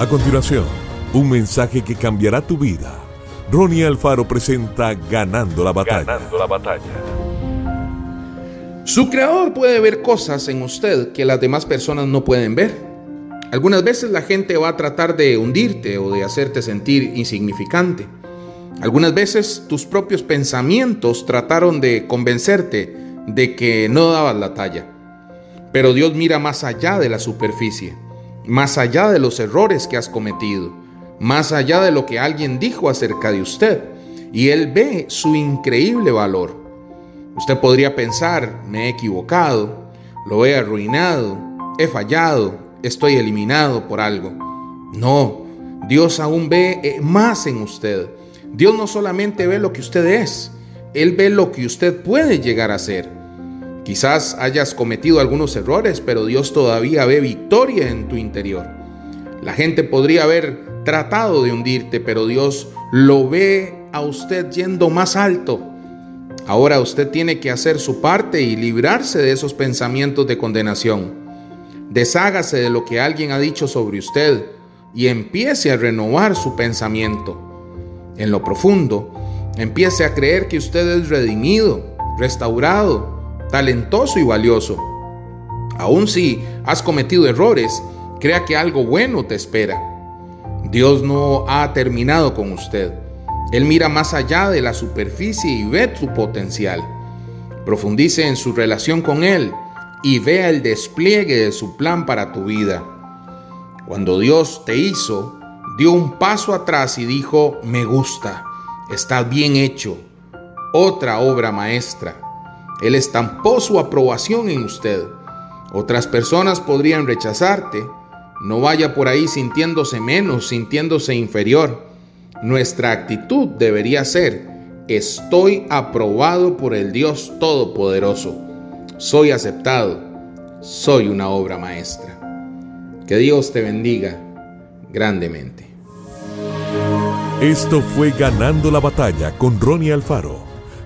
A continuación, un mensaje que cambiará tu vida. Ronnie Alfaro presenta Ganando la batalla. Ganando la batalla. Su creador puede ver cosas en usted que las demás personas no pueden ver. Algunas veces la gente va a tratar de hundirte o de hacerte sentir insignificante. Algunas veces tus propios pensamientos trataron de convencerte de que no dabas la talla. Pero Dios mira más allá de la superficie más allá de los errores que has cometido, más allá de lo que alguien dijo acerca de usted, y Él ve su increíble valor. Usted podría pensar, me he equivocado, lo he arruinado, he fallado, estoy eliminado por algo. No, Dios aún ve eh, más en usted. Dios no solamente ve lo que usted es, Él ve lo que usted puede llegar a ser. Quizás hayas cometido algunos errores, pero Dios todavía ve victoria en tu interior. La gente podría haber tratado de hundirte, pero Dios lo ve a usted yendo más alto. Ahora usted tiene que hacer su parte y librarse de esos pensamientos de condenación. Deshágase de lo que alguien ha dicho sobre usted y empiece a renovar su pensamiento. En lo profundo, empiece a creer que usted es redimido, restaurado, talentoso y valioso. Aun si has cometido errores, crea que algo bueno te espera. Dios no ha terminado con usted. Él mira más allá de la superficie y ve tu potencial. Profundice en su relación con Él y vea el despliegue de su plan para tu vida. Cuando Dios te hizo, dio un paso atrás y dijo, me gusta, está bien hecho, otra obra maestra. Él estampó su aprobación en usted. Otras personas podrían rechazarte. No vaya por ahí sintiéndose menos, sintiéndose inferior. Nuestra actitud debería ser, estoy aprobado por el Dios Todopoderoso. Soy aceptado. Soy una obra maestra. Que Dios te bendiga grandemente. Esto fue Ganando la Batalla con Ronnie Alfaro.